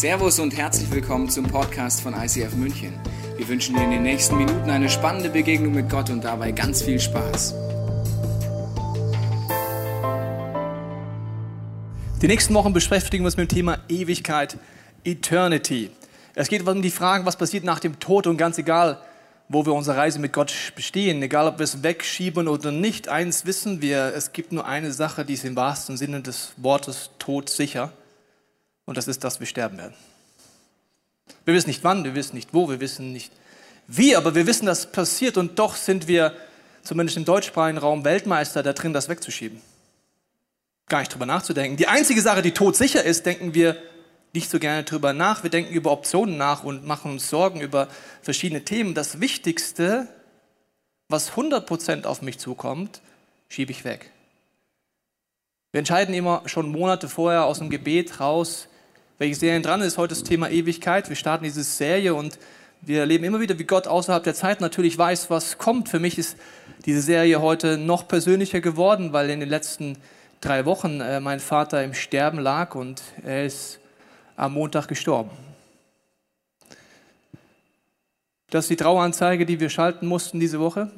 Servus und herzlich willkommen zum Podcast von ICF München. Wir wünschen dir in den nächsten Minuten eine spannende Begegnung mit Gott und dabei ganz viel Spaß. Die nächsten Wochen beschäftigen wir uns mit dem Thema Ewigkeit, Eternity. Es geht um die Fragen, was passiert nach dem Tod und ganz egal, wo wir unsere Reise mit Gott bestehen, egal ob wir es wegschieben oder nicht, eins wissen wir, es gibt nur eine Sache, die ist im wahrsten Sinne des Wortes todsicher und das ist, dass wir sterben werden. Wir wissen nicht wann, wir wissen nicht wo, wir wissen nicht wie, aber wir wissen, dass es passiert und doch sind wir zumindest im deutschsprachigen Raum Weltmeister da drin, das wegzuschieben. Gar nicht drüber nachzudenken. Die einzige Sache, die todsicher ist, denken wir nicht so gerne drüber nach. Wir denken über Optionen nach und machen uns Sorgen über verschiedene Themen. Das Wichtigste, was 100% auf mich zukommt, schiebe ich weg. Wir entscheiden immer schon Monate vorher aus dem Gebet raus, welche Serien dran ist. Heute das Thema Ewigkeit. Wir starten diese Serie und wir erleben immer wieder, wie Gott außerhalb der Zeit natürlich weiß, was kommt. Für mich ist diese Serie heute noch persönlicher geworden, weil in den letzten drei Wochen äh, mein Vater im Sterben lag und er ist am Montag gestorben. Das ist die Traueranzeige, die wir schalten mussten diese Woche.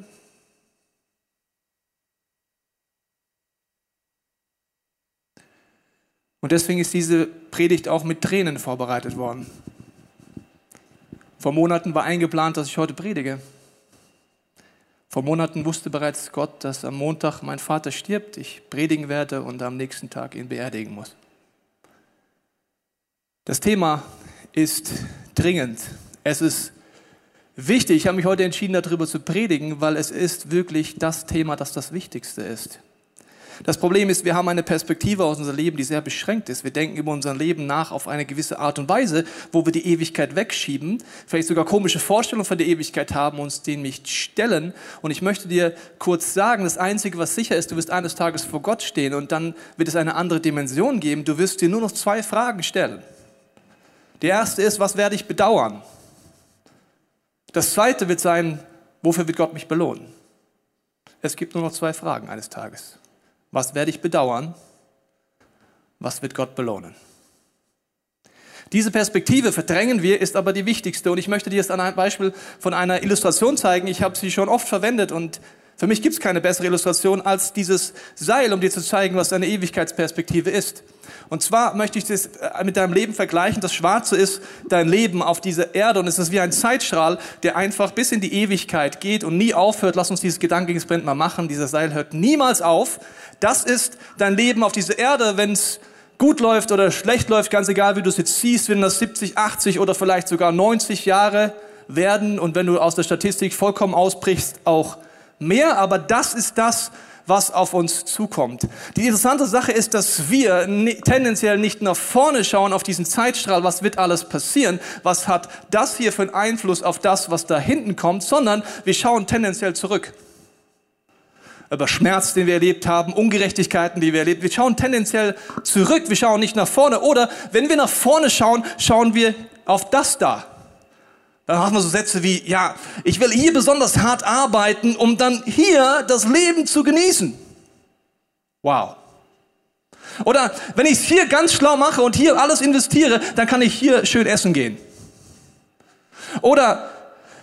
Und deswegen ist diese Predigt auch mit Tränen vorbereitet worden. Vor Monaten war eingeplant, dass ich heute predige. Vor Monaten wusste bereits Gott, dass am Montag mein Vater stirbt, ich predigen werde und am nächsten Tag ihn beerdigen muss. Das Thema ist dringend. Es ist wichtig. Ich habe mich heute entschieden, darüber zu predigen, weil es ist wirklich das Thema, das das Wichtigste ist. Das Problem ist, wir haben eine Perspektive aus unserem Leben, die sehr beschränkt ist. Wir denken über unser Leben nach auf eine gewisse Art und Weise, wo wir die Ewigkeit wegschieben, vielleicht sogar komische Vorstellungen von der Ewigkeit haben, uns dem nicht stellen. Und ich möchte dir kurz sagen, das Einzige, was sicher ist, du wirst eines Tages vor Gott stehen und dann wird es eine andere Dimension geben. Du wirst dir nur noch zwei Fragen stellen. Die erste ist, was werde ich bedauern? Das zweite wird sein, wofür wird Gott mich belohnen? Es gibt nur noch zwei Fragen eines Tages. Was werde ich bedauern? Was wird Gott belohnen? Diese Perspektive verdrängen wir, ist aber die wichtigste. Und ich möchte dir jetzt an einem Beispiel von einer Illustration zeigen. Ich habe sie schon oft verwendet und für mich gibt es keine bessere Illustration als dieses Seil, um dir zu zeigen, was eine Ewigkeitsperspektive ist. Und zwar möchte ich das äh, mit deinem Leben vergleichen. Das Schwarze ist dein Leben auf dieser Erde und es ist wie ein Zeitstrahl, der einfach bis in die Ewigkeit geht und nie aufhört. Lass uns dieses Gedankenexperiment mal machen. Dieser Seil hört niemals auf. Das ist dein Leben auf dieser Erde, wenn es gut läuft oder schlecht läuft, ganz egal, wie du es jetzt siehst, wenn das 70, 80 oder vielleicht sogar 90 Jahre werden und wenn du aus der Statistik vollkommen ausbrichst, auch mehr, aber das ist das, was auf uns zukommt. Die interessante Sache ist, dass wir tendenziell nicht nach vorne schauen auf diesen Zeitstrahl, was wird alles passieren, was hat das hier für einen Einfluss auf das, was da hinten kommt, sondern wir schauen tendenziell zurück. Über Schmerz, den wir erlebt haben, Ungerechtigkeiten, die wir erlebt. Wir schauen tendenziell zurück, wir schauen nicht nach vorne. Oder wenn wir nach vorne schauen, schauen wir auf das da. Dann haben wir so Sätze wie, ja, ich will hier besonders hart arbeiten, um dann hier das Leben zu genießen. Wow. Oder wenn ich es hier ganz schlau mache und hier alles investiere, dann kann ich hier schön essen gehen. Oder,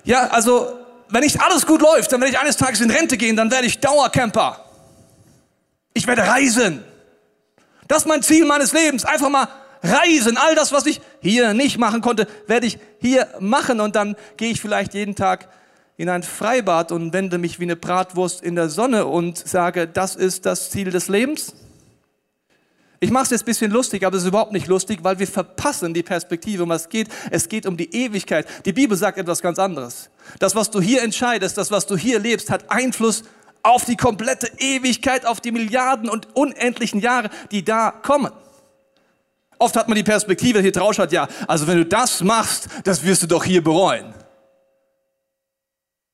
ja, also, wenn nicht alles gut läuft, dann werde ich eines Tages in Rente gehen, dann werde ich Dauercamper. Ich werde reisen. Das ist mein Ziel meines Lebens. Einfach mal reisen. All das, was ich hier nicht machen konnte, werde ich hier machen. Und dann gehe ich vielleicht jeden Tag in ein Freibad und wende mich wie eine Bratwurst in der Sonne und sage, das ist das Ziel des Lebens. Ich mache es jetzt ein bisschen lustig, aber es ist überhaupt nicht lustig, weil wir verpassen die Perspektive, um was es geht. Es geht um die Ewigkeit. Die Bibel sagt etwas ganz anderes. Das, was du hier entscheidest, das, was du hier lebst, hat Einfluss auf die komplette Ewigkeit, auf die Milliarden und unendlichen Jahre, die da kommen. Oft hat man die Perspektive, hier drauf schaut, ja, also wenn du das machst, das wirst du doch hier bereuen.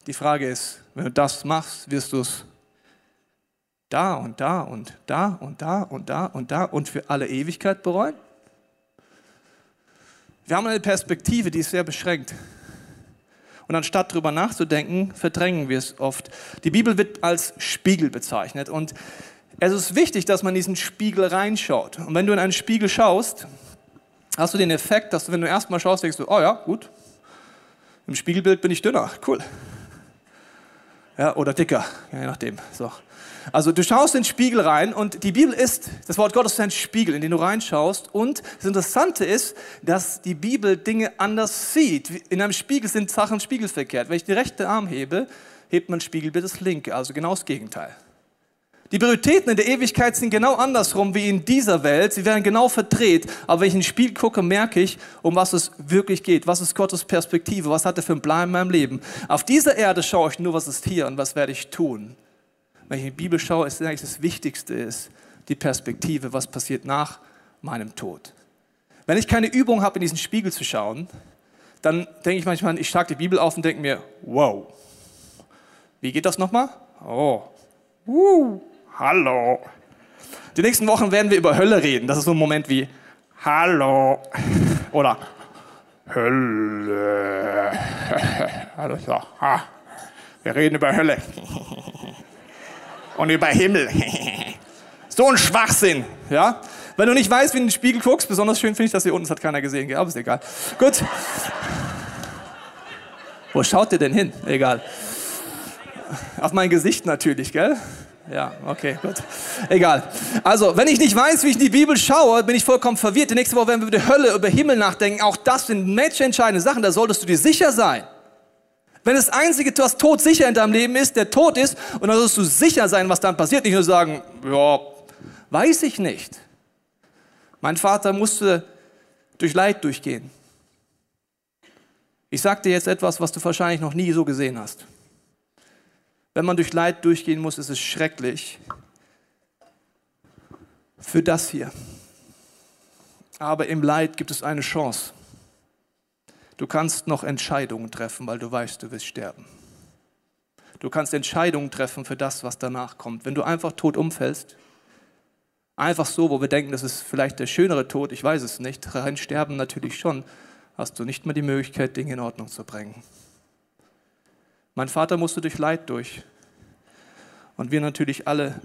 Die Frage ist, wenn du das machst, wirst du es da und da und da und da und da und da und für alle Ewigkeit bereuen? Wir haben eine Perspektive, die ist sehr beschränkt. Und anstatt darüber nachzudenken, verdrängen wir es oft. Die Bibel wird als Spiegel bezeichnet. Und es ist wichtig, dass man in diesen Spiegel reinschaut. Und wenn du in einen Spiegel schaust, hast du den Effekt, dass du, wenn du erstmal schaust, denkst du, oh ja, gut, im Spiegelbild bin ich dünner, cool. Ja, oder dicker, je nachdem. So. Also du schaust in den Spiegel rein und die Bibel ist, das Wort Gottes ist ein Spiegel, in den du reinschaust. Und das Interessante ist, dass die Bibel Dinge anders sieht. In einem Spiegel sind Sachen spiegelverkehrt. Wenn ich den rechten Arm hebe, hebt mein Spiegelbild das linke, also genau das Gegenteil. Die Prioritäten in der Ewigkeit sind genau andersrum wie in dieser Welt. Sie werden genau verdreht. Aber wenn ich in den Spiel gucke, merke ich, um was es wirklich geht. Was ist Gottes Perspektive? Was hat er für ein Plan in meinem Leben? Auf dieser Erde schaue ich nur, was ist hier und was werde ich tun. Wenn ich in die Bibel schaue, ist eigentlich das Wichtigste ist die Perspektive, was passiert nach meinem Tod. Wenn ich keine Übung habe, in diesen Spiegel zu schauen, dann denke ich manchmal, ich schlage die Bibel auf und denke mir, wow, wie geht das nochmal? Oh, uh, hallo. Die nächsten Wochen werden wir über Hölle reden. Das ist so ein Moment wie Hallo oder Hölle. Also, wir reden über Hölle und über Himmel. so ein Schwachsinn, ja? Wenn du nicht weißt, wie in den Spiegel guckst, besonders schön finde ich das hier unten, das hat keiner gesehen, aber ist egal. Gut. Wo schaut ihr denn hin? Egal. Auf mein Gesicht natürlich, gell? Ja, okay, gut. Egal. Also, wenn ich nicht weiß, wie ich in die Bibel schaue, bin ich vollkommen verwirrt. Die nächste Woche werden wir über die Hölle, über Himmel nachdenken. Auch das sind menschentscheidende Sachen, da solltest du dir sicher sein. Wenn das Einzige, was Tod sicher in deinem Leben ist, der Tod ist, und dann sollst du sicher sein, was dann passiert. Nicht nur sagen, ja, weiß ich nicht. Mein Vater musste durch Leid durchgehen. Ich sage dir jetzt etwas, was du wahrscheinlich noch nie so gesehen hast. Wenn man durch Leid durchgehen muss, ist es schrecklich. Für das hier. Aber im Leid gibt es eine Chance. Du kannst noch Entscheidungen treffen, weil du weißt, du wirst sterben. Du kannst Entscheidungen treffen für das, was danach kommt. Wenn du einfach tot umfällst, einfach so, wo wir denken, das ist vielleicht der schönere Tod, ich weiß es nicht, rein sterben natürlich schon, hast du nicht mehr die Möglichkeit, Dinge in Ordnung zu bringen. Mein Vater musste durch Leid durch. Und wir natürlich alle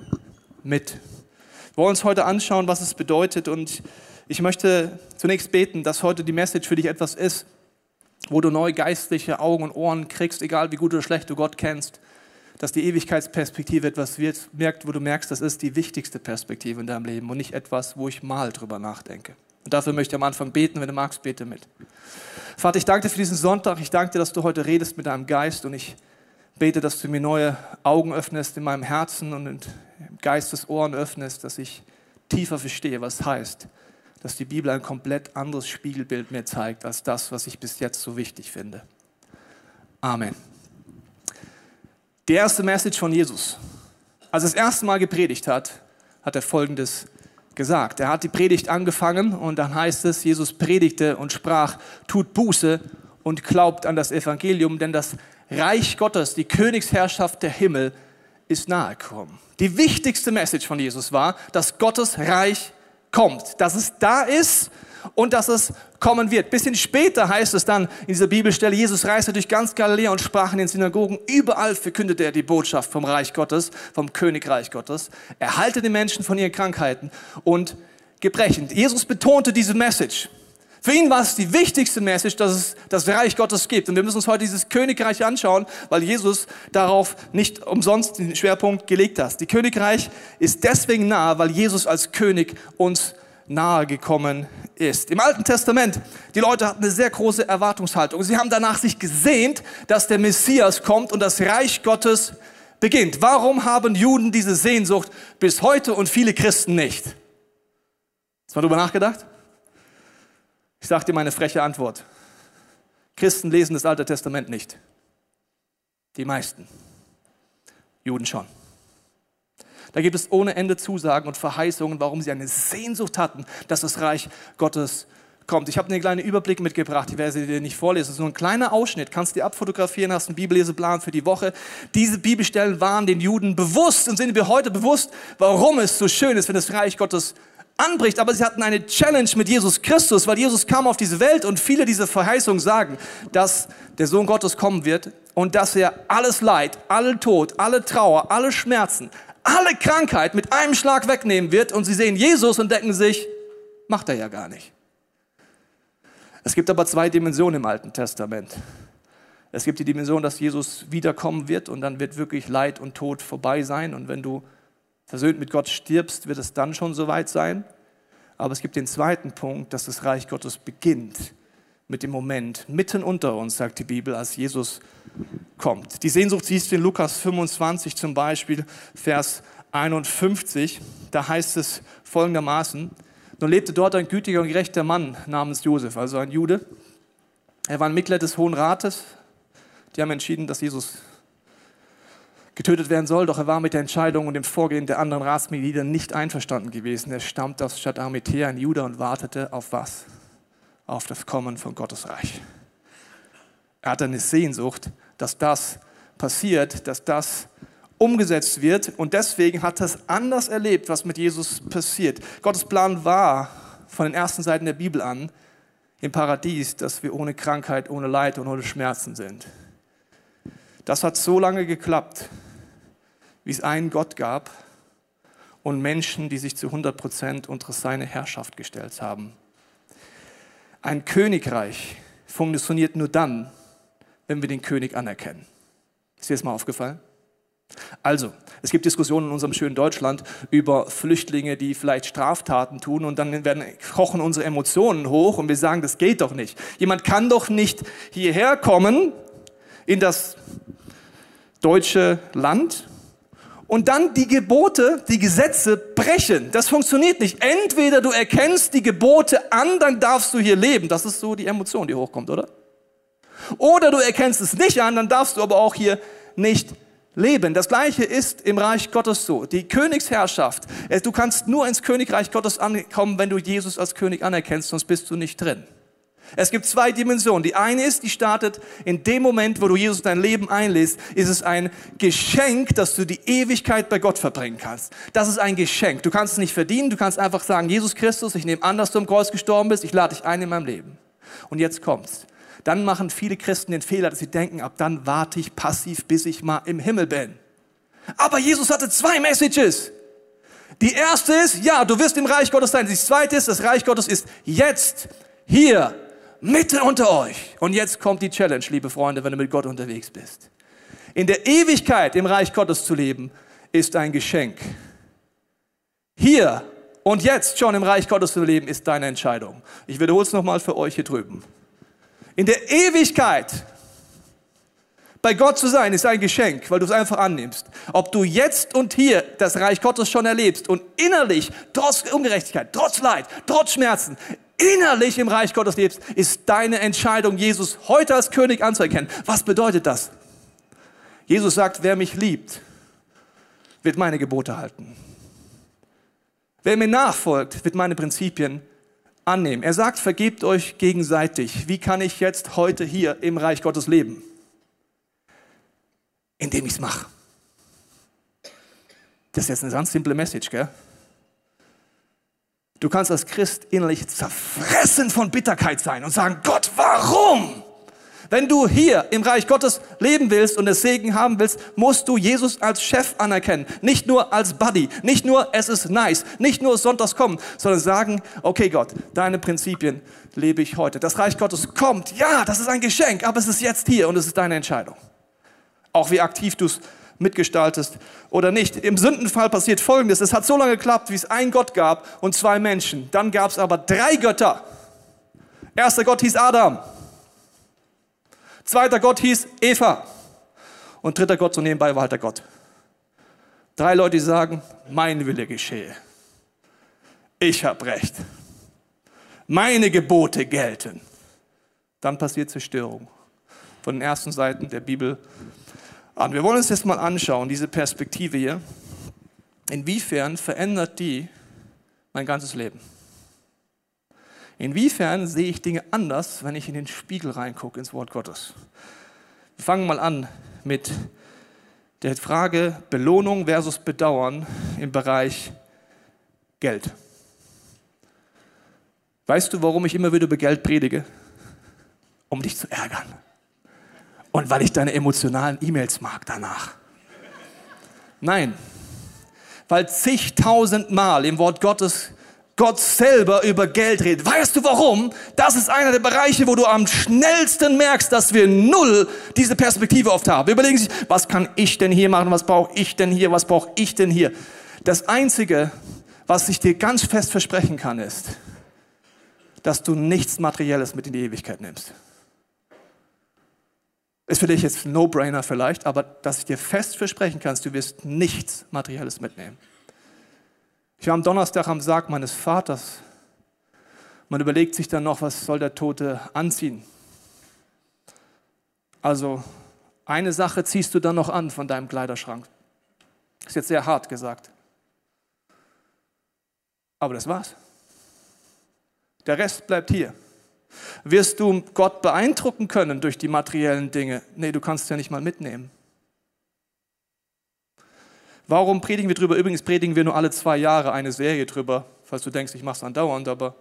mit. Wir wollen uns heute anschauen, was es bedeutet. Und ich möchte zunächst beten, dass heute die Message für dich etwas ist, wo du neu geistliche Augen und Ohren kriegst, egal wie gut oder schlecht du Gott kennst. Dass die Ewigkeitsperspektive etwas wird, merkt, wo du merkst, das ist die wichtigste Perspektive in deinem Leben und nicht etwas, wo ich mal drüber nachdenke. Und dafür möchte ich am Anfang beten, wenn du magst, bete mit. Vater, ich danke dir für diesen Sonntag. Ich danke dir, dass du heute redest mit deinem Geist und ich bete, dass du mir neue Augen öffnest in meinem Herzen und im Geist des Ohren öffnest, dass ich tiefer verstehe, was heißt, dass die Bibel ein komplett anderes Spiegelbild mir zeigt, als das, was ich bis jetzt so wichtig finde. Amen. Die erste Message von Jesus. Als er das erste Mal gepredigt hat, hat er Folgendes gesagt. Er hat die Predigt angefangen und dann heißt es, Jesus predigte und sprach, tut Buße und glaubt an das Evangelium, denn das Reich Gottes, die Königsherrschaft der Himmel ist nahe gekommen. Die wichtigste Message von Jesus war, dass Gottes Reich kommt, dass es da ist und dass es kommen wird. Bisschen später heißt es dann in dieser Bibelstelle, Jesus reiste durch ganz Galiläa und sprach in den Synagogen. Überall verkündete er die Botschaft vom Reich Gottes, vom Königreich Gottes. Er halte die Menschen von ihren Krankheiten und Gebrechen. Jesus betonte diese Message. Für ihn war es die wichtigste Message, dass es das Reich Gottes gibt. Und wir müssen uns heute dieses Königreich anschauen, weil Jesus darauf nicht umsonst den Schwerpunkt gelegt hat. Die Königreich ist deswegen nah, weil Jesus als König uns nahe gekommen ist. Im Alten Testament, die Leute hatten eine sehr große Erwartungshaltung. Sie haben danach sich gesehnt, dass der Messias kommt und das Reich Gottes beginnt. Warum haben Juden diese Sehnsucht bis heute und viele Christen nicht? Hast du mal drüber nachgedacht? Ich sage dir meine freche Antwort. Christen lesen das Alte Testament nicht. Die meisten. Juden schon. Da gibt es ohne Ende Zusagen und Verheißungen, warum sie eine Sehnsucht hatten, dass das Reich Gottes kommt. Ich habe einen kleinen Überblick mitgebracht, ich werde sie dir nicht vorlesen. Nur ein kleiner Ausschnitt, kannst du dir abfotografieren, hast einen Bibelleseplan für die Woche. Diese Bibelstellen waren den Juden bewusst und sind wir heute bewusst, warum es so schön ist, wenn das Reich Gottes anbricht, aber sie hatten eine Challenge mit Jesus Christus, weil Jesus kam auf diese Welt und viele dieser Verheißungen sagen, dass der Sohn Gottes kommen wird und dass er alles Leid, alle Tod, alle Trauer, alle Schmerzen, alle Krankheit mit einem Schlag wegnehmen wird und sie sehen Jesus und denken sich, macht er ja gar nicht. Es gibt aber zwei Dimensionen im Alten Testament. Es gibt die Dimension, dass Jesus wiederkommen wird und dann wird wirklich Leid und Tod vorbei sein. Und wenn du versöhnt mit Gott stirbst, wird es dann schon soweit sein. Aber es gibt den zweiten Punkt, dass das Reich Gottes beginnt mit dem Moment mitten unter uns, sagt die Bibel, als Jesus kommt. Die Sehnsucht siehst du in Lukas 25 zum Beispiel, Vers 51. Da heißt es folgendermaßen, nun lebte dort ein gütiger und gerechter Mann namens Josef, also ein Jude. Er war ein Mitglied des Hohen Rates. Die haben entschieden, dass Jesus getötet werden soll, doch er war mit der Entscheidung und dem Vorgehen der anderen Ratsmitglieder nicht einverstanden gewesen. Er stammt aus Stadt Arimathea in Juda und wartete auf was? Auf das Kommen von Gottes Reich. Er hatte eine Sehnsucht, dass das passiert, dass das umgesetzt wird und deswegen hat er es anders erlebt, was mit Jesus passiert. Gottes Plan war von den ersten Seiten der Bibel an im Paradies, dass wir ohne Krankheit, ohne Leid und ohne Schmerzen sind. Das hat so lange geklappt, wie es einen Gott gab und Menschen, die sich zu 100 Prozent unter seine Herrschaft gestellt haben. Ein Königreich funktioniert nur dann, wenn wir den König anerkennen. Ist dir das mal aufgefallen? Also, es gibt Diskussionen in unserem schönen Deutschland über Flüchtlinge, die vielleicht Straftaten tun und dann werden, kochen unsere Emotionen hoch und wir sagen, das geht doch nicht. Jemand kann doch nicht hierher kommen in das deutsche Land und dann die Gebote, die Gesetze brechen. Das funktioniert nicht. Entweder du erkennst die Gebote an, dann darfst du hier leben. Das ist so die Emotion, die hochkommt, oder? Oder du erkennst es nicht an, dann darfst du aber auch hier nicht leben. Das gleiche ist im Reich Gottes so. Die Königsherrschaft. Du kannst nur ins Königreich Gottes ankommen, wenn du Jesus als König anerkennst, sonst bist du nicht drin. Es gibt zwei Dimensionen. Die eine ist, die startet in dem Moment, wo du Jesus dein Leben einlässt, ist es ein Geschenk, dass du die Ewigkeit bei Gott verbringen kannst. Das ist ein Geschenk. Du kannst es nicht verdienen. Du kannst einfach sagen, Jesus Christus, ich nehme an, dass du am Kreuz gestorben bist. Ich lade dich ein in meinem Leben. Und jetzt kommt's. Dann machen viele Christen den Fehler, dass sie denken, ab dann warte ich passiv, bis ich mal im Himmel bin. Aber Jesus hatte zwei Messages. Die erste ist, ja, du wirst im Reich Gottes sein. Die zweite ist, das Reich Gottes ist jetzt, hier, mitten unter euch. Und jetzt kommt die Challenge, liebe Freunde, wenn du mit Gott unterwegs bist. In der Ewigkeit im Reich Gottes zu leben, ist ein Geschenk. Hier und jetzt schon im Reich Gottes zu leben, ist deine Entscheidung. Ich wiederhole es nochmal für euch hier drüben. In der Ewigkeit bei Gott zu sein, ist ein Geschenk, weil du es einfach annimmst. Ob du jetzt und hier das Reich Gottes schon erlebst und innerlich, trotz Ungerechtigkeit, trotz Leid, trotz Schmerzen, innerlich im Reich Gottes lebst, ist deine Entscheidung, Jesus heute als König anzuerkennen. Was bedeutet das? Jesus sagt, wer mich liebt, wird meine Gebote halten. Wer mir nachfolgt, wird meine Prinzipien annehmen. Er sagt, vergebt euch gegenseitig. Wie kann ich jetzt heute hier im Reich Gottes leben? Indem ich es mache. Das ist jetzt eine ganz simple Message, gell? Du kannst als Christ innerlich zerfressen von Bitterkeit sein und sagen, Gott, warum? Wenn du hier im Reich Gottes leben willst und es Segen haben willst, musst du Jesus als Chef anerkennen. Nicht nur als Buddy, nicht nur es ist nice, nicht nur sonntags kommen, sondern sagen, okay Gott, deine Prinzipien lebe ich heute. Das Reich Gottes kommt, ja, das ist ein Geschenk, aber es ist jetzt hier und es ist deine Entscheidung. Auch wie aktiv du es mitgestaltest oder nicht. Im Sündenfall passiert Folgendes. Es hat so lange geklappt, wie es ein Gott gab und zwei Menschen. Dann gab es aber drei Götter. Erster Gott hieß Adam. Zweiter Gott hieß Eva. Und dritter Gott, so nebenbei, war halt der Gott. Drei Leute, sagen, mein Wille geschehe. Ich habe Recht. Meine Gebote gelten. Dann passiert Zerstörung. Von den ersten Seiten der Bibel an. Wir wollen uns jetzt mal anschauen, diese Perspektive hier. Inwiefern verändert die mein ganzes Leben? Inwiefern sehe ich Dinge anders, wenn ich in den Spiegel reingucke, ins Wort Gottes? Wir fangen mal an mit der Frage Belohnung versus Bedauern im Bereich Geld. Weißt du, warum ich immer wieder über Geld predige? Um dich zu ärgern und weil ich deine emotionalen E-Mails mag danach. Nein, weil zigtausend Mal im Wort Gottes Gott selber über Geld redet. Weißt du warum? Das ist einer der Bereiche, wo du am schnellsten merkst, dass wir null diese Perspektive oft haben. Wir überlegen sich, was kann ich denn hier machen? Was brauche ich denn hier? Was brauche ich denn hier? Das Einzige, was ich dir ganz fest versprechen kann, ist, dass du nichts Materielles mit in die Ewigkeit nimmst. Ist für dich jetzt ein No-Brainer vielleicht, aber dass ich dir fest versprechen kann, du wirst nichts Materielles mitnehmen. Ich war am Donnerstag am Sarg meines Vaters. Man überlegt sich dann noch, was soll der Tote anziehen. Also eine Sache ziehst du dann noch an von deinem Kleiderschrank. Ist jetzt sehr hart gesagt. Aber das war's. Der Rest bleibt hier. Wirst du Gott beeindrucken können durch die materiellen Dinge? Nee, du kannst ja nicht mal mitnehmen. Warum predigen wir drüber? Übrigens predigen wir nur alle zwei Jahre eine Serie drüber, falls du denkst, ich mache es andauernd, aber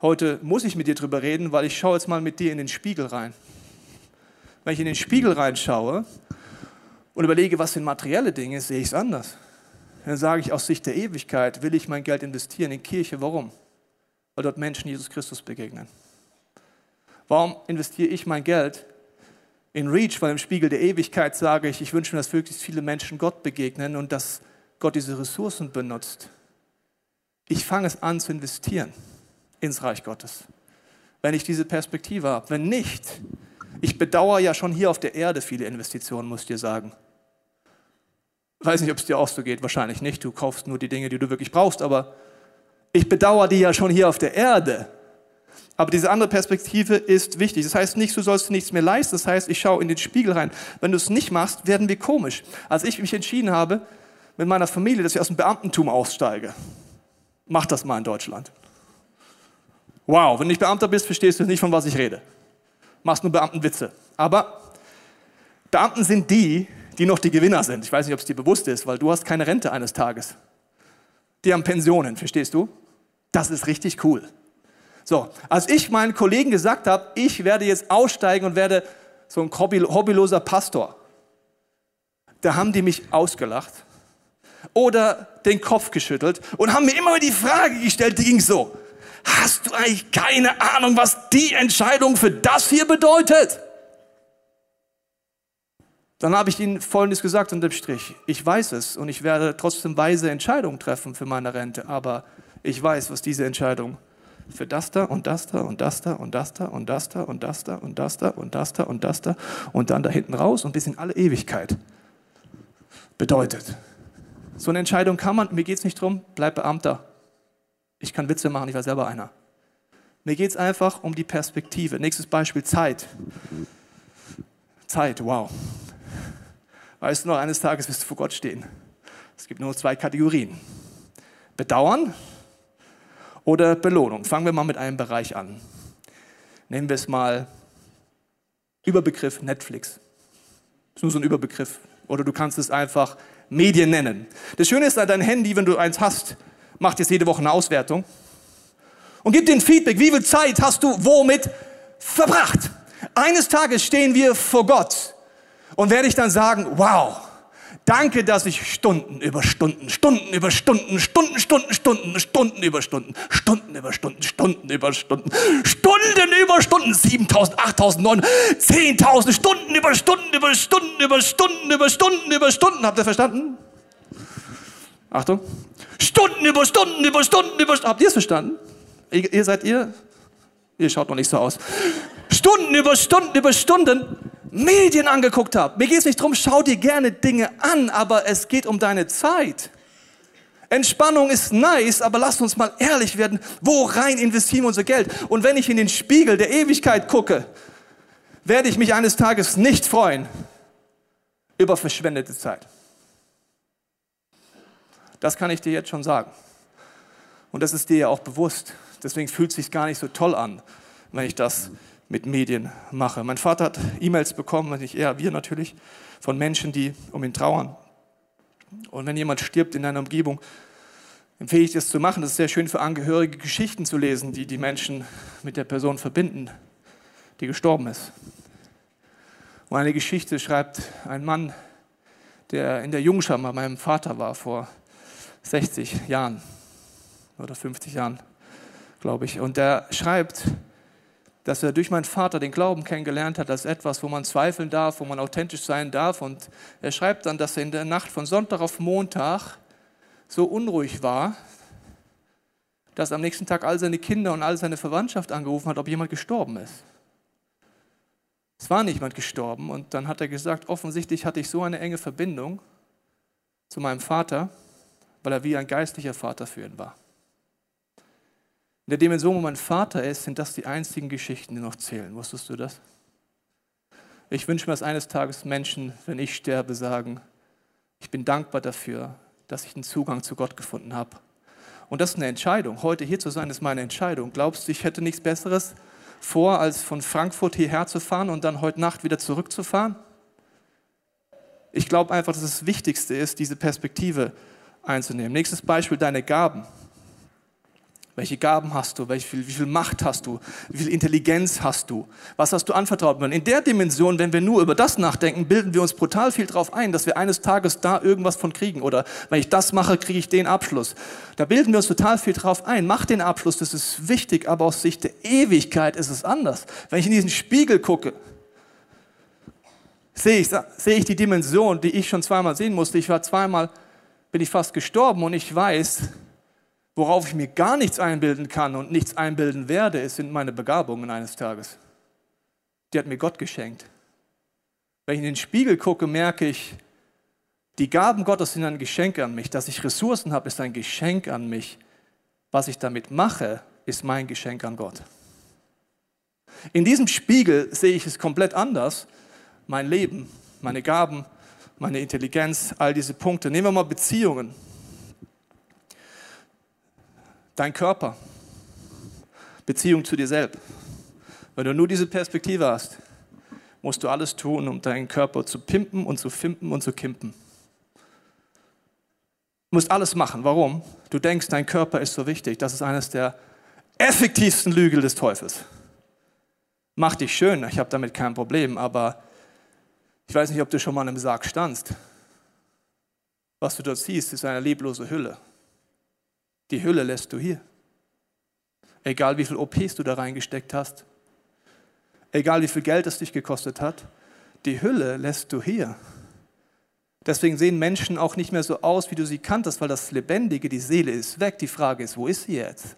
heute muss ich mit dir drüber reden, weil ich schaue jetzt mal mit dir in den Spiegel rein. Wenn ich in den Spiegel reinschaue und überlege, was sind materielle Dinge, sehe ich es anders. Dann sage ich aus Sicht der Ewigkeit, will ich mein Geld investieren in Kirche. Warum? Weil dort Menschen Jesus Christus begegnen. Warum investiere ich mein Geld in Reach, weil im Spiegel der Ewigkeit sage ich, ich wünsche mir, dass möglichst viele Menschen Gott begegnen und dass Gott diese Ressourcen benutzt. Ich fange es an zu investieren ins Reich Gottes, wenn ich diese Perspektive habe. Wenn nicht, ich bedauere ja schon hier auf der Erde viele Investitionen, muss ich dir sagen. Weiß nicht, ob es dir auch so geht, wahrscheinlich nicht. Du kaufst nur die Dinge, die du wirklich brauchst, aber ich bedauere die ja schon hier auf der Erde. Aber diese andere Perspektive ist wichtig. Das heißt nicht, du sollst nichts mehr leisten. Das heißt, ich schaue in den Spiegel rein. Wenn du es nicht machst, werden wir komisch. Als ich mich entschieden habe, mit meiner Familie, dass ich aus dem Beamtentum aussteige, mach das mal in Deutschland. Wow, wenn du nicht Beamter bist, verstehst du nicht, von was ich rede. Machst nur Beamtenwitze. Aber Beamten sind die, die noch die Gewinner sind. Ich weiß nicht, ob es dir bewusst ist, weil du hast keine Rente eines Tages. Die haben Pensionen, verstehst du? Das ist richtig cool. So, als ich meinen Kollegen gesagt habe, ich werde jetzt aussteigen und werde so ein hobbyloser Pastor, da haben die mich ausgelacht oder den Kopf geschüttelt und haben mir immer die Frage gestellt, die ging so, hast du eigentlich keine Ahnung, was die Entscheidung für das hier bedeutet? Dann habe ich ihnen Folgendes gesagt unter dem Strich. Ich weiß es und ich werde trotzdem weise Entscheidungen treffen für meine Rente, aber ich weiß, was diese Entscheidung für das da und das da und das da und das da und das da und das da und das da und das da und das da und dann da hinten raus und bis in alle Ewigkeit bedeutet. So eine Entscheidung kann man, mir geht es nicht drum, bleib Beamter. Ich kann Witze machen, ich war selber einer. Mir geht es einfach um die Perspektive. Nächstes Beispiel, Zeit. Zeit, wow. Weißt du noch, eines Tages wirst du vor Gott stehen. Es gibt nur zwei Kategorien. Bedauern oder Belohnung. Fangen wir mal mit einem Bereich an. Nehmen wir es mal Überbegriff Netflix. Das ist nur so ein Überbegriff. Oder du kannst es einfach Medien nennen. Das Schöne ist, dein Handy, wenn du eins hast, macht jetzt jede Woche eine Auswertung und gibt dir ein Feedback. Wie viel Zeit hast du womit verbracht? Eines Tages stehen wir vor Gott und werde ich dann sagen, wow, Danke, dass ich Stunden über Stunden, Stunden über Stunden, Stunden, Stunden, Stunden, Stunden über Stunden, Stunden über Stunden, Stunden über Stunden, Stunden über Stunden, 7000, 8000, 9, 10.000 Stunden über Stunden über Stunden über Stunden über Stunden über Stunden. Habt ihr verstanden? Achtung. Stunden über Stunden über Stunden über Stunden. Habt ihr es verstanden? Ihr, ihr seid ihr? Ihr schaut noch nicht so aus. Stunden über Stunden über Stunden Medien angeguckt habe. Mir geht es nicht darum, schau dir gerne Dinge an, aber es geht um deine Zeit. Entspannung ist nice, aber lass uns mal ehrlich werden, wo rein investieren wir unser Geld? Und wenn ich in den Spiegel der Ewigkeit gucke, werde ich mich eines Tages nicht freuen über verschwendete Zeit. Das kann ich dir jetzt schon sagen. Und das ist dir ja auch bewusst. Deswegen fühlt es sich gar nicht so toll an, wenn ich das mit Medien mache. Mein Vater hat E-Mails bekommen, nicht er, wir natürlich, von Menschen, die um ihn trauern. Und wenn jemand stirbt in einer Umgebung, empfehle ich das zu machen. Das ist sehr schön für Angehörige, Geschichten zu lesen, die die Menschen mit der Person verbinden, die gestorben ist. Und eine Geschichte schreibt ein Mann, der in der Jungschar bei meinem Vater war vor 60 Jahren. oder 50 Jahren, glaube ich. Und er schreibt, dass er durch meinen Vater den Glauben kennengelernt hat als etwas, wo man zweifeln darf, wo man authentisch sein darf. Und er schreibt dann, dass er in der Nacht von Sonntag auf Montag so unruhig war, dass am nächsten Tag all seine Kinder und all seine Verwandtschaft angerufen hat, ob jemand gestorben ist. Es war niemand gestorben und dann hat er gesagt, offensichtlich hatte ich so eine enge Verbindung zu meinem Vater, weil er wie ein geistlicher Vater für ihn war. In der Dimension, wo mein Vater ist, sind das die einzigen Geschichten, die noch zählen. Wusstest du das? Ich wünsche mir, dass eines Tages Menschen, wenn ich sterbe, sagen, ich bin dankbar dafür, dass ich einen Zugang zu Gott gefunden habe. Und das ist eine Entscheidung. Heute hier zu sein, ist meine Entscheidung. Glaubst du, ich hätte nichts Besseres vor, als von Frankfurt hierher zu fahren und dann heute Nacht wieder zurückzufahren? Ich glaube einfach, dass das Wichtigste ist, diese Perspektive einzunehmen. Nächstes Beispiel, deine Gaben. Welche Gaben hast du? wie viel Macht hast du? Wie viel Intelligenz hast du? Was hast du anvertraut worden? In der Dimension, wenn wir nur über das nachdenken, bilden wir uns brutal viel darauf ein, dass wir eines Tages da irgendwas von kriegen. Oder wenn ich das mache, kriege ich den Abschluss. Da bilden wir uns total viel darauf ein. Mach den Abschluss, das ist wichtig, aber aus Sicht der Ewigkeit ist es anders. Wenn ich in diesen Spiegel gucke, sehe ich, sehe ich die Dimension, die ich schon zweimal sehen musste. Ich war zweimal, bin ich fast gestorben und ich weiß, Worauf ich mir gar nichts einbilden kann und nichts einbilden werde, es sind meine Begabungen eines Tages. Die hat mir Gott geschenkt. Wenn ich in den Spiegel gucke, merke ich, die Gaben Gottes sind ein Geschenk an mich. Dass ich Ressourcen habe, ist ein Geschenk an mich. Was ich damit mache, ist mein Geschenk an Gott. In diesem Spiegel sehe ich es komplett anders. Mein Leben, meine Gaben, meine Intelligenz, all diese Punkte. Nehmen wir mal Beziehungen dein Körper, Beziehung zu dir selbst. Wenn du nur diese Perspektive hast, musst du alles tun, um deinen Körper zu pimpen und zu fimpen und zu kimpen. Du musst alles machen. Warum? Du denkst, dein Körper ist so wichtig. Das ist eines der effektivsten Lügel des Teufels. Mach dich schön, ich habe damit kein Problem, aber ich weiß nicht, ob du schon mal einem Sarg standst. Was du dort siehst, ist eine leblose Hülle. Die Hülle lässt du hier. Egal wie viel OPs du da reingesteckt hast. Egal wie viel Geld es dich gekostet hat. Die Hülle lässt du hier. Deswegen sehen Menschen auch nicht mehr so aus, wie du sie kanntest, weil das Lebendige, die Seele ist weg. Die Frage ist, wo ist sie jetzt?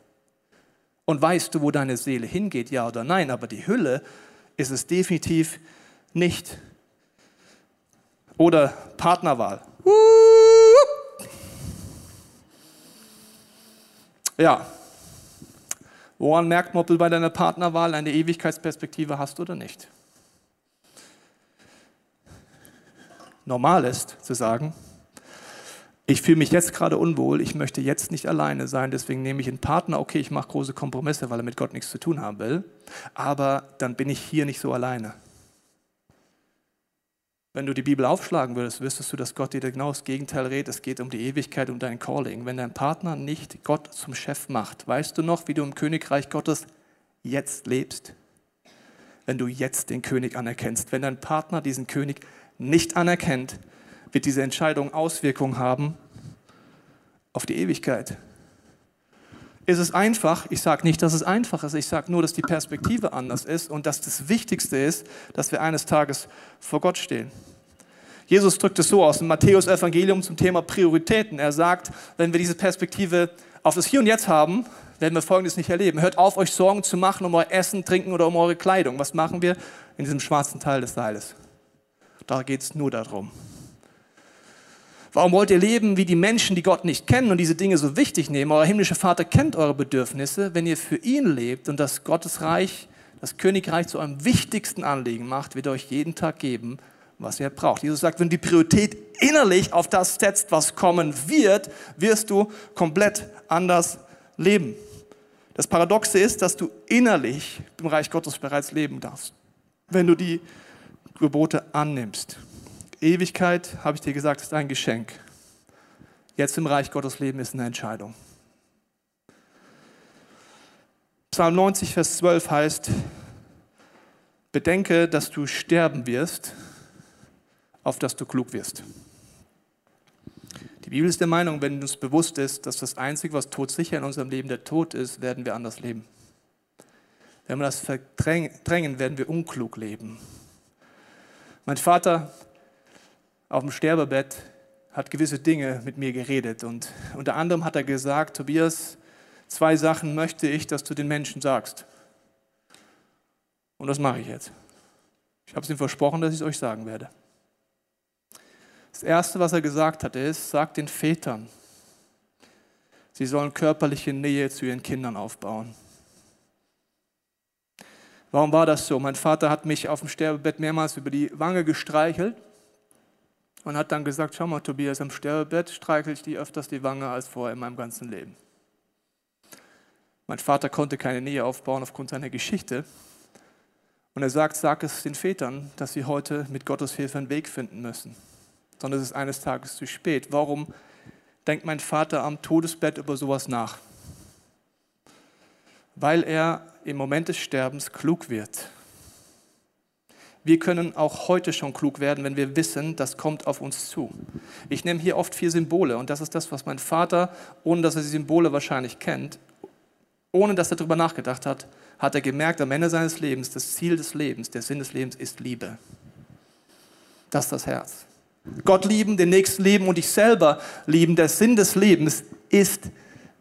Und weißt du, wo deine Seele hingeht, ja oder nein? Aber die Hülle ist es definitiv nicht. Oder Partnerwahl. Uh! Ja. Woran merkt man, ob du bei deiner Partnerwahl eine Ewigkeitsperspektive hast oder nicht? Normal ist zu sagen, ich fühle mich jetzt gerade unwohl, ich möchte jetzt nicht alleine sein, deswegen nehme ich einen Partner, okay, ich mache große Kompromisse, weil er mit Gott nichts zu tun haben will, aber dann bin ich hier nicht so alleine. Wenn du die Bibel aufschlagen würdest, wüsstest du, dass Gott dir genau das Gegenteil redet. Es geht um die Ewigkeit, um dein Calling. Wenn dein Partner nicht Gott zum Chef macht, weißt du noch, wie du im Königreich Gottes jetzt lebst? Wenn du jetzt den König anerkennst. Wenn dein Partner diesen König nicht anerkennt, wird diese Entscheidung Auswirkungen haben auf die Ewigkeit. Ist es einfach? Ich sage nicht, dass es einfach ist. Ich sage nur, dass die Perspektive anders ist und dass das Wichtigste ist, dass wir eines Tages vor Gott stehen. Jesus drückt es so aus im Matthäus Evangelium zum Thema Prioritäten. Er sagt, wenn wir diese Perspektive auf das Hier und Jetzt haben, werden wir Folgendes nicht erleben. Hört auf, euch Sorgen zu machen um euer Essen, Trinken oder um eure Kleidung. Was machen wir in diesem schwarzen Teil des Seiles? Da geht es nur darum. Warum wollt ihr leben wie die Menschen, die Gott nicht kennen und diese Dinge so wichtig nehmen? Euer himmlischer Vater kennt eure Bedürfnisse. Wenn ihr für ihn lebt und das Gottesreich, das Königreich zu eurem wichtigsten Anliegen macht, wird er euch jeden Tag geben, was ihr braucht. Jesus sagt, wenn du die Priorität innerlich auf das setzt, was kommen wird, wirst du komplett anders leben. Das Paradoxe ist, dass du innerlich im Reich Gottes bereits leben darfst, wenn du die Gebote annimmst. Ewigkeit, habe ich dir gesagt, ist ein Geschenk. Jetzt im Reich Gottes leben ist eine Entscheidung. Psalm 90, Vers 12 heißt, bedenke, dass du sterben wirst, auf dass du klug wirst. Die Bibel ist der Meinung, wenn uns bewusst ist, dass das Einzige, was todsicher in unserem Leben der Tod ist, werden wir anders leben. Wenn wir das verdrängen, werden wir unklug leben. Mein Vater auf dem Sterbebett hat gewisse Dinge mit mir geredet und unter anderem hat er gesagt, Tobias, zwei Sachen möchte ich, dass du den Menschen sagst. Und das mache ich jetzt. Ich habe es ihm versprochen, dass ich es euch sagen werde. Das Erste, was er gesagt hat, ist, sagt den Vätern, sie sollen körperliche Nähe zu ihren Kindern aufbauen. Warum war das so? Mein Vater hat mich auf dem Sterbebett mehrmals über die Wange gestreichelt und hat dann gesagt, schau mal Tobias, am Sterbebett streichel ich dir öfters die Wange als vorher in meinem ganzen Leben. Mein Vater konnte keine Nähe aufbauen aufgrund seiner Geschichte. Und er sagt, sag es den Vätern, dass sie heute mit Gottes Hilfe einen Weg finden müssen es ist eines Tages zu spät. Warum denkt mein Vater am Todesbett über sowas nach? Weil er im Moment des Sterbens klug wird. Wir können auch heute schon klug werden, wenn wir wissen, das kommt auf uns zu. Ich nehme hier oft vier Symbole und das ist das, was mein Vater, ohne dass er die Symbole wahrscheinlich kennt, ohne dass er darüber nachgedacht hat, hat er gemerkt, am Ende seines Lebens, das Ziel des Lebens, der Sinn des Lebens ist Liebe. Das ist das Herz. Gott lieben, den Nächsten lieben und dich selber lieben. Der Sinn des Lebens ist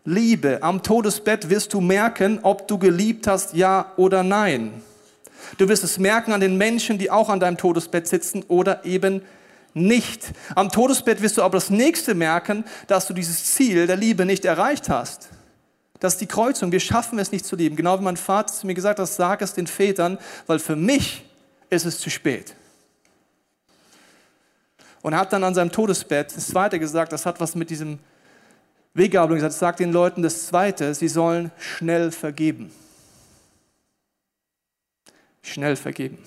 Liebe. Am Todesbett wirst du merken, ob du geliebt hast, ja oder nein. Du wirst es merken an den Menschen, die auch an deinem Todesbett sitzen oder eben nicht. Am Todesbett wirst du aber das nächste merken, dass du dieses Ziel der Liebe nicht erreicht hast. Das ist die Kreuzung. Wir schaffen es nicht zu lieben. Genau wie mein Vater zu mir gesagt hat, sag es den Vätern, weil für mich ist es zu spät. Und er hat dann an seinem Todesbett das Zweite gesagt, das hat was mit diesem Weggabelung gesagt. Sagt den Leuten das Zweite, sie sollen schnell vergeben. Schnell vergeben.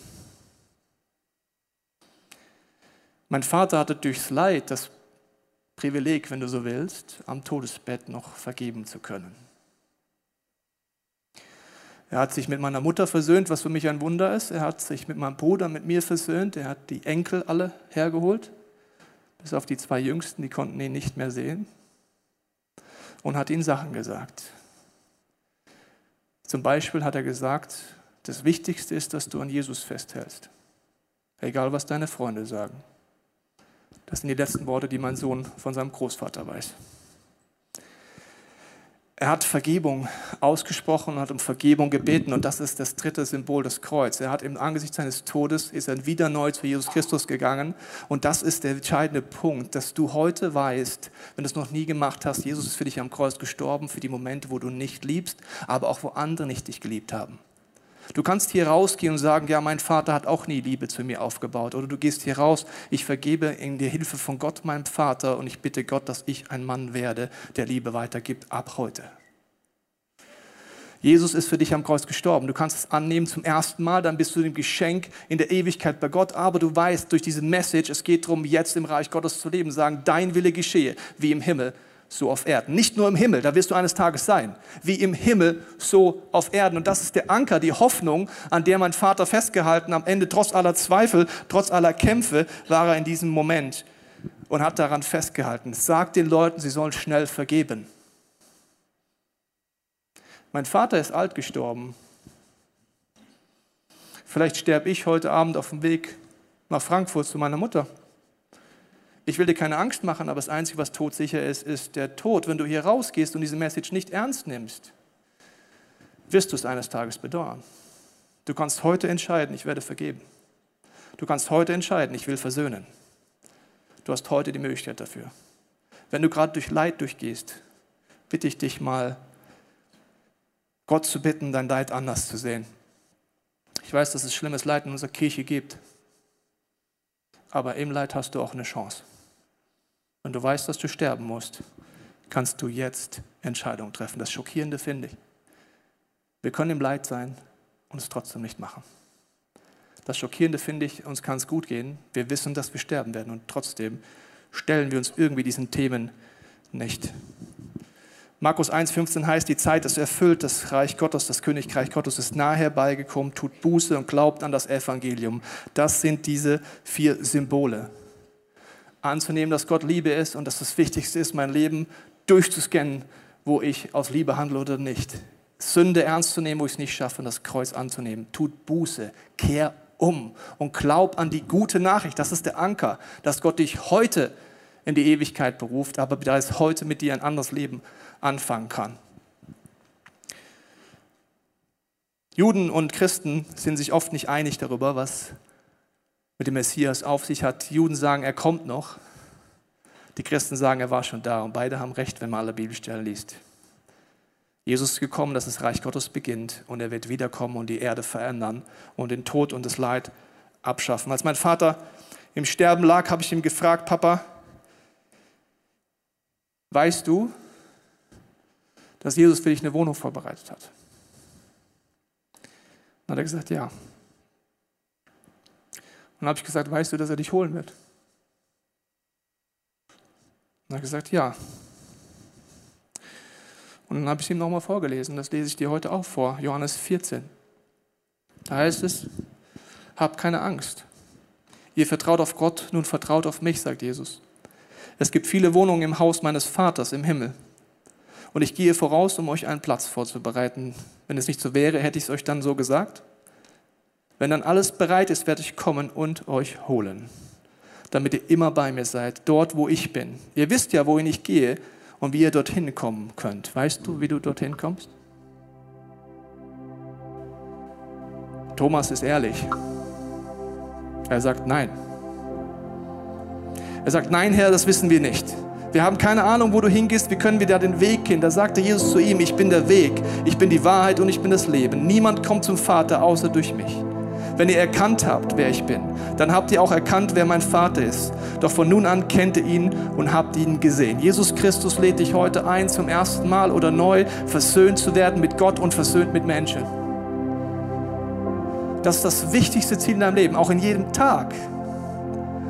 Mein Vater hatte durchs Leid das Privileg, wenn du so willst, am Todesbett noch vergeben zu können. Er hat sich mit meiner Mutter versöhnt, was für mich ein Wunder ist. Er hat sich mit meinem Bruder, mit mir versöhnt. Er hat die Enkel alle hergeholt bis auf die zwei Jüngsten, die konnten ihn nicht mehr sehen, und hat ihnen Sachen gesagt. Zum Beispiel hat er gesagt, das Wichtigste ist, dass du an Jesus festhältst, egal was deine Freunde sagen. Das sind die letzten Worte, die mein Sohn von seinem Großvater weiß. Er hat Vergebung ausgesprochen und hat um Vergebung gebeten und das ist das dritte Symbol des Kreuz. Er hat im Angesicht seines Todes, ist er wieder neu zu Jesus Christus gegangen und das ist der entscheidende Punkt, dass du heute weißt, wenn du es noch nie gemacht hast, Jesus ist für dich am Kreuz gestorben, für die Momente, wo du nicht liebst, aber auch wo andere nicht dich geliebt haben. Du kannst hier rausgehen und sagen, ja, mein Vater hat auch nie Liebe zu mir aufgebaut. Oder du gehst hier raus, ich vergebe in der Hilfe von Gott, meinem Vater, und ich bitte Gott, dass ich ein Mann werde, der Liebe weitergibt ab heute. Jesus ist für dich am Kreuz gestorben. Du kannst es annehmen zum ersten Mal, dann bist du im Geschenk in der Ewigkeit bei Gott. Aber du weißt durch diese Message, es geht darum, jetzt im Reich Gottes zu leben, sagen, dein Wille geschehe, wie im Himmel, so auf Erden. Nicht nur im Himmel, da wirst du eines Tages sein. Wie im Himmel, so auf Erden. Und das ist der Anker, die Hoffnung, an der mein Vater festgehalten. Am Ende, trotz aller Zweifel, trotz aller Kämpfe, war er in diesem Moment und hat daran festgehalten. Sagt den Leuten, sie sollen schnell vergeben. Mein Vater ist alt gestorben. Vielleicht sterbe ich heute Abend auf dem Weg nach Frankfurt zu meiner Mutter. Ich will dir keine Angst machen, aber das Einzige, was todsicher ist, ist der Tod. Wenn du hier rausgehst und diese Message nicht ernst nimmst, wirst du es eines Tages bedauern. Du kannst heute entscheiden, ich werde vergeben. Du kannst heute entscheiden, ich will versöhnen. Du hast heute die Möglichkeit dafür. Wenn du gerade durch Leid durchgehst, bitte ich dich mal, Gott zu bitten, dein Leid anders zu sehen. Ich weiß, dass es schlimmes Leid in unserer Kirche gibt, aber im Leid hast du auch eine Chance. Wenn du weißt, dass du sterben musst, kannst du jetzt Entscheidungen treffen. Das Schockierende finde ich. Wir können im Leid sein und es trotzdem nicht machen. Das Schockierende finde ich, uns kann es gut gehen. Wir wissen, dass wir sterben werden und trotzdem stellen wir uns irgendwie diesen Themen nicht. Markus 1,15 heißt, die Zeit ist erfüllt, das Reich Gottes, das Königreich Gottes ist nahe herbeigekommen, tut Buße und glaubt an das Evangelium. Das sind diese vier Symbole. Anzunehmen, dass Gott Liebe ist und dass das Wichtigste ist, mein Leben durchzuscannen, wo ich aus Liebe handle oder nicht. Sünde ernst zu nehmen, wo ich es nicht schaffe, das Kreuz anzunehmen. Tut Buße, kehr um und glaub an die gute Nachricht. Das ist der Anker, dass Gott dich heute in die Ewigkeit beruft, aber da es heute mit dir ein anderes Leben anfangen kann. Juden und Christen sind sich oft nicht einig darüber, was mit dem Messias auf sich hat. Die Juden sagen, er kommt noch. Die Christen sagen, er war schon da. Und beide haben recht, wenn man alle Bibelstellen liest. Jesus ist gekommen, dass das Reich Gottes beginnt und er wird wiederkommen und die Erde verändern und den Tod und das Leid abschaffen. Als mein Vater im Sterben lag, habe ich ihm gefragt, Papa, weißt du, dass Jesus für dich eine Wohnung vorbereitet hat? Dann hat er gesagt, ja. Und dann habe ich gesagt, weißt du, dass er dich holen wird? Hat er gesagt, ja. Und dann habe ich ihm nochmal vorgelesen. Das lese ich dir heute auch vor. Johannes 14. Da heißt es, habt keine Angst. Ihr vertraut auf Gott, nun vertraut auf mich, sagt Jesus. Es gibt viele Wohnungen im Haus meines Vaters im Himmel. Und ich gehe voraus, um euch einen Platz vorzubereiten. Wenn es nicht so wäre, hätte ich es euch dann so gesagt. Wenn dann alles bereit ist, werde ich kommen und euch holen, damit ihr immer bei mir seid, dort, wo ich bin. Ihr wisst ja, wohin ich gehe und wie ihr dorthin kommen könnt. Weißt du, wie du dorthin kommst? Thomas ist ehrlich. Er sagt nein. Er sagt, nein, Herr, das wissen wir nicht. Wir haben keine Ahnung, wo du hingehst, wie können wir da den Weg gehen? Da sagte Jesus zu ihm, ich bin der Weg, ich bin die Wahrheit und ich bin das Leben. Niemand kommt zum Vater außer durch mich. Wenn ihr erkannt habt, wer ich bin, dann habt ihr auch erkannt, wer mein Vater ist. Doch von nun an kennt ihr ihn und habt ihn gesehen. Jesus Christus lädt dich heute ein, zum ersten Mal oder neu versöhnt zu werden mit Gott und versöhnt mit Menschen. Das ist das wichtigste Ziel in deinem Leben, auch in jedem Tag.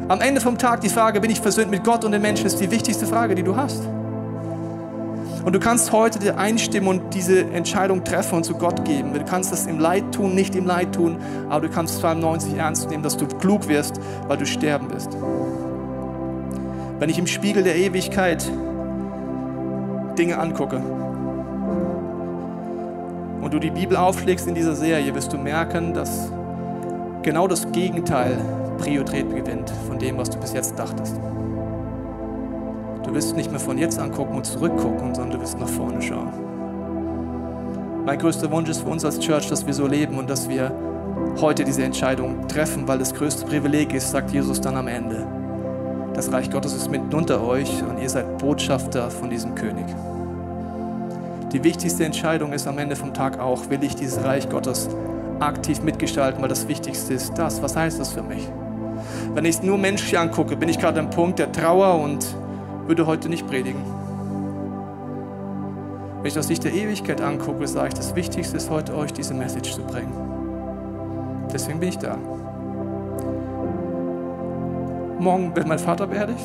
Am Ende vom Tag die Frage, bin ich versöhnt mit Gott und den Menschen, ist die wichtigste Frage, die du hast. Und du kannst heute dir einstimmen und diese Entscheidung treffen und zu Gott geben. Du kannst das im Leid tun, nicht im Leid tun, aber du kannst 92 ernst nehmen, dass du klug wirst, weil du sterben wirst. Wenn ich im Spiegel der Ewigkeit Dinge angucke und du die Bibel aufschlägst in dieser Serie, wirst du merken, dass genau das Gegenteil Priorität gewinnt von dem, was du bis jetzt dachtest. Du wirst nicht mehr von jetzt angucken und zurückgucken, sondern du wirst nach vorne schauen. Mein größter Wunsch ist für uns als Church, dass wir so leben und dass wir heute diese Entscheidung treffen, weil das größte Privileg ist, sagt Jesus dann am Ende. Das Reich Gottes ist mitten unter euch und ihr seid Botschafter von diesem König. Die wichtigste Entscheidung ist am Ende vom Tag auch, will ich dieses Reich Gottes aktiv mitgestalten, weil das Wichtigste ist das. Was heißt das für mich? Wenn ich es nur menschlich angucke, bin ich gerade am Punkt der Trauer und würde heute nicht predigen. Wenn ich das Licht der Ewigkeit angucke, sage ich, das Wichtigste ist heute, euch diese Message zu bringen. Deswegen bin ich da. Morgen wird mein Vater beerdigt.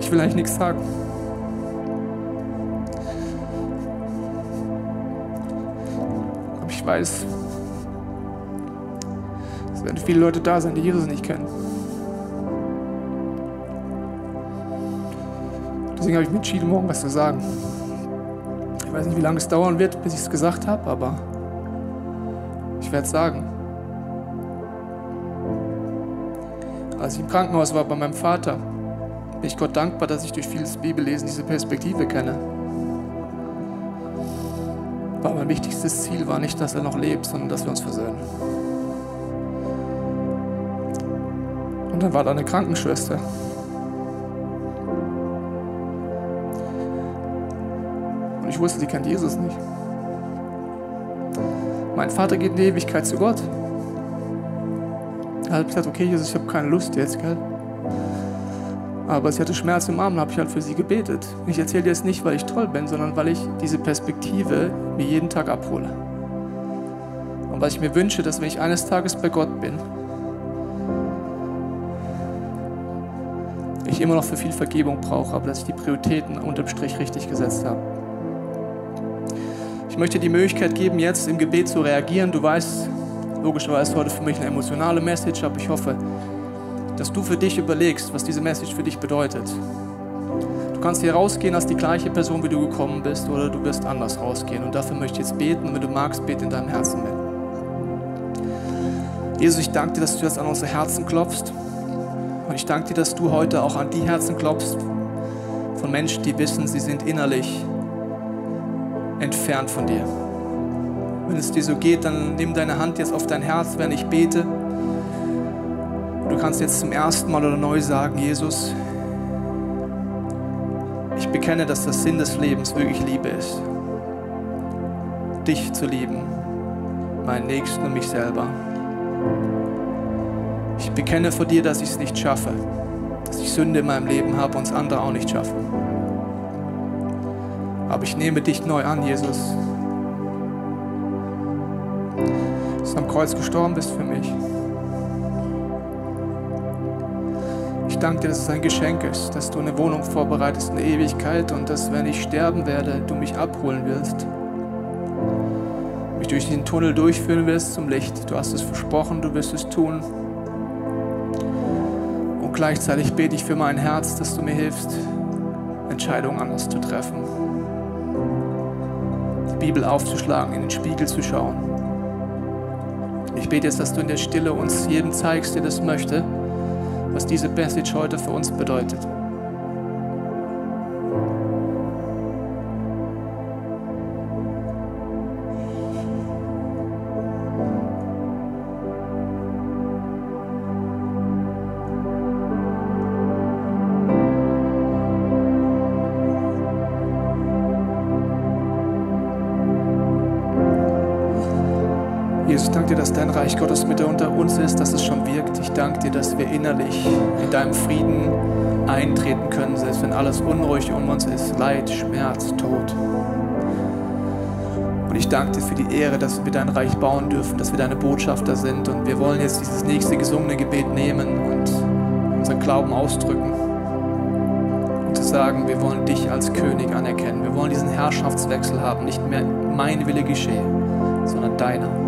Ich will eigentlich nichts sagen. Aber ich weiß, es werden viele Leute da sein, die Jesus nicht kennen. Deswegen habe ich mich entschieden, morgen was zu sagen. Ich weiß nicht, wie lange es dauern wird, bis ich es gesagt habe, aber ich werde es sagen. Als ich im Krankenhaus war bei meinem Vater, bin ich Gott dankbar, dass ich durch vieles Bibellesen diese Perspektive kenne. Aber mein wichtigstes Ziel war nicht, dass er noch lebt, sondern dass wir uns versöhnen. Und dann war da eine Krankenschwester. Ich wusste, sie kennt Jesus nicht. Mein Vater geht in die Ewigkeit zu Gott. Er hat gesagt, okay, Jesus, ich habe keine Lust jetzt, gell? Aber sie hatte Schmerz im Arm habe ich halt für sie gebetet. Ich erzähle dir es nicht, weil ich toll bin, sondern weil ich diese Perspektive mir jeden Tag abhole. Und weil ich mir wünsche, dass wenn ich eines Tages bei Gott bin, ich immer noch für viel Vergebung brauche, aber dass ich die Prioritäten unterm Strich richtig gesetzt habe. Ich möchte die Möglichkeit geben, jetzt im Gebet zu reagieren. Du weißt, logischerweise heute für mich eine emotionale Message, aber ich hoffe, dass du für dich überlegst, was diese Message für dich bedeutet. Du kannst hier rausgehen als die gleiche Person, wie du gekommen bist, oder du wirst anders rausgehen. Und dafür möchte ich jetzt beten. Und wenn du magst, bete in deinem Herzen mit. Jesus, ich danke dir, dass du jetzt an unsere Herzen klopfst. Und ich danke dir, dass du heute auch an die Herzen klopfst von Menschen, die wissen, sie sind innerlich entfernt von dir. Wenn es dir so geht, dann nimm deine Hand jetzt auf dein Herz, wenn ich bete. Du kannst jetzt zum ersten Mal oder neu sagen, Jesus, ich bekenne, dass der Sinn des Lebens wirklich Liebe ist. Dich zu lieben, meinen Nächsten und mich selber. Ich bekenne vor dir, dass ich es nicht schaffe, dass ich Sünde in meinem Leben habe und es andere auch nicht schaffen. Aber ich nehme dich neu an, Jesus. Dass du am Kreuz gestorben bist für mich. Ich danke dir, dass es ein Geschenk ist, dass du eine Wohnung vorbereitest in der Ewigkeit und dass, wenn ich sterben werde, du mich abholen wirst. Mich durch den Tunnel durchführen wirst zum Licht. Du hast es versprochen, du wirst es tun. Und gleichzeitig bete ich für mein Herz, dass du mir hilfst, Entscheidungen anders zu treffen. Bibel aufzuschlagen, in den Spiegel zu schauen. Ich bete jetzt, dass du in der Stille uns jedem zeigst, der das möchte, was diese Message heute für uns bedeutet. Danke dir, dass dein Reich Gottes mit unter uns ist, dass es schon wirkt. Ich danke dir, dass wir innerlich in deinem Frieden eintreten können, selbst wenn alles unruhig um uns ist, Leid, Schmerz, Tod. Und ich danke dir für die Ehre, dass wir dein Reich bauen dürfen, dass wir deine Botschafter sind. Und wir wollen jetzt dieses nächste gesungene Gebet nehmen und unseren Glauben ausdrücken. Und zu sagen, wir wollen dich als König anerkennen. Wir wollen diesen Herrschaftswechsel haben. Nicht mehr mein Wille geschehe, sondern deiner.